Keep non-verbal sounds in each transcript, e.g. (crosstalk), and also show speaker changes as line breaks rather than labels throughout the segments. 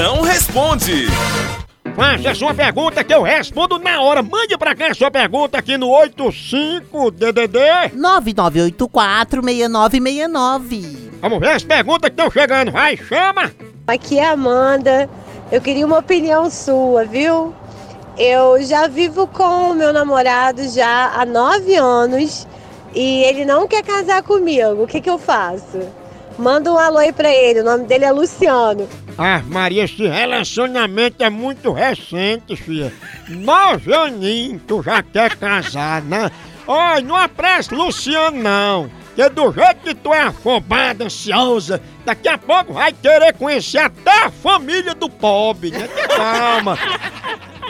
Moção responde.
Faça a sua pergunta que eu respondo na hora. Mande pra cá a sua pergunta aqui no 85DDD.
99846969.
Vamos ver as perguntas que estão chegando. Vai, chama!
Aqui é a Amanda. Eu queria uma opinião sua, viu? Eu já vivo com o meu namorado já há nove anos e ele não quer casar comigo. O que, que eu faço? Manda um alô aí pra ele. O nome dele é Luciano.
Ah, Maria, esse relacionamento é muito recente, filha. Nove aninhos, tu já quer casar, né? Olha, não apresse Luciano, não. Porque do jeito que tu é afobada, ansiosa, daqui a pouco vai querer conhecer até a família do pobre, né? Calma.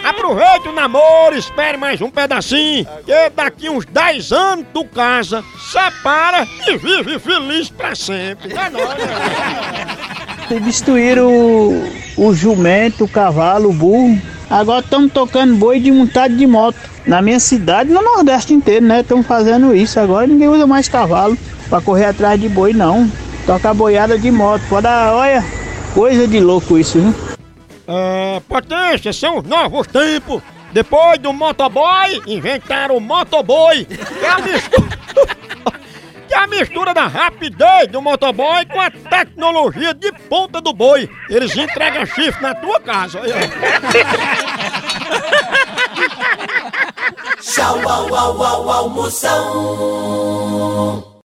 Aproveite o namoro, espere mais um pedacinho, que daqui uns 10 anos tu casa, separa e vive feliz pra sempre. É nóis?
Substituíram o, o jumento, o cavalo, o burro. Agora estamos tocando boi de montado de moto. Na minha cidade, no Nordeste inteiro, né? Estão fazendo isso. Agora ninguém usa mais cavalo para correr atrás de boi, não. Toca boiada de moto. Pode dar, olha, coisa de louco isso, viu?
É, potência, são os novos tempos. Depois do motoboy, inventaram o motoboi. Que é a mistura, (laughs) que é a mistura da rapidez do motoboy com a tecnologia de ponta do boi. Eles entregam chifre na tua casa.
Tchau, au, au, au, au, Moção.